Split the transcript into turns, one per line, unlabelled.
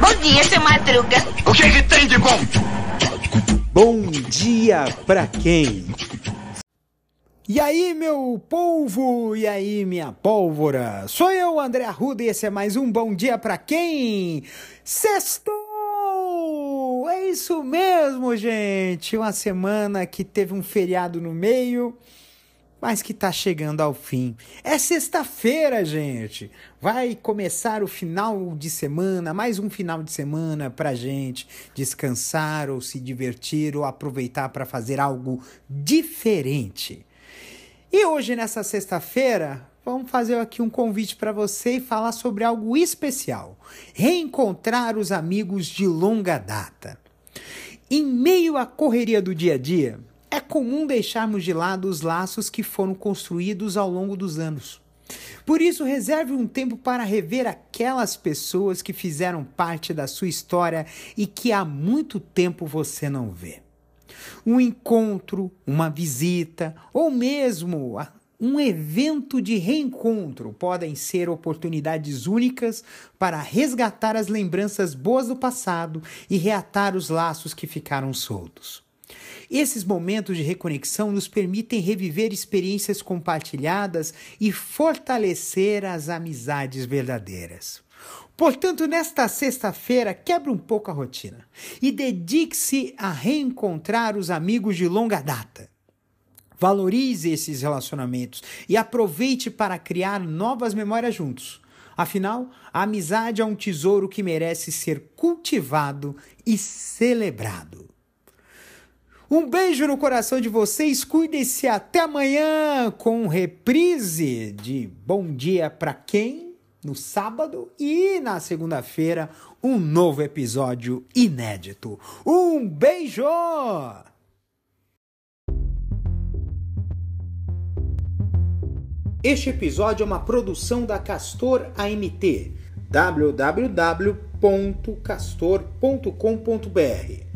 Bom dia, seu Madruga.
O que, que tem de bom?
Bom dia pra quem? E aí, meu polvo, e aí, minha pólvora? Sou eu, André Arruda, e esse é mais um Bom Dia Pra Quem? Sextou! É isso mesmo, gente! Uma semana que teve um feriado no meio, mas que tá chegando ao fim. É sexta-feira, gente! Vai começar o final de semana, mais um final de semana pra gente descansar ou se divertir ou aproveitar para fazer algo diferente. E hoje, nessa sexta-feira, vamos fazer aqui um convite para você e falar sobre algo especial: reencontrar os amigos de longa data. Em meio à correria do dia a dia, é comum deixarmos de lado os laços que foram construídos ao longo dos anos. Por isso, reserve um tempo para rever aquelas pessoas que fizeram parte da sua história e que há muito tempo você não vê um encontro, uma visita ou mesmo um evento de reencontro podem ser oportunidades únicas para resgatar as lembranças boas do passado e reatar os laços que ficaram soltos. Esses momentos de reconexão nos permitem reviver experiências compartilhadas e fortalecer as amizades verdadeiras. Portanto, nesta sexta-feira, quebre um pouco a rotina e dedique-se a reencontrar os amigos de longa data. Valorize esses relacionamentos e aproveite para criar novas memórias juntos. Afinal, a amizade é um tesouro que merece ser cultivado e celebrado. Um beijo no coração de vocês, cuidem-se até amanhã com reprise de Bom Dia para quem? no sábado e na segunda-feira um novo episódio inédito. Um beijo! Este episódio é uma produção da Castor AMT www.castor.com.br.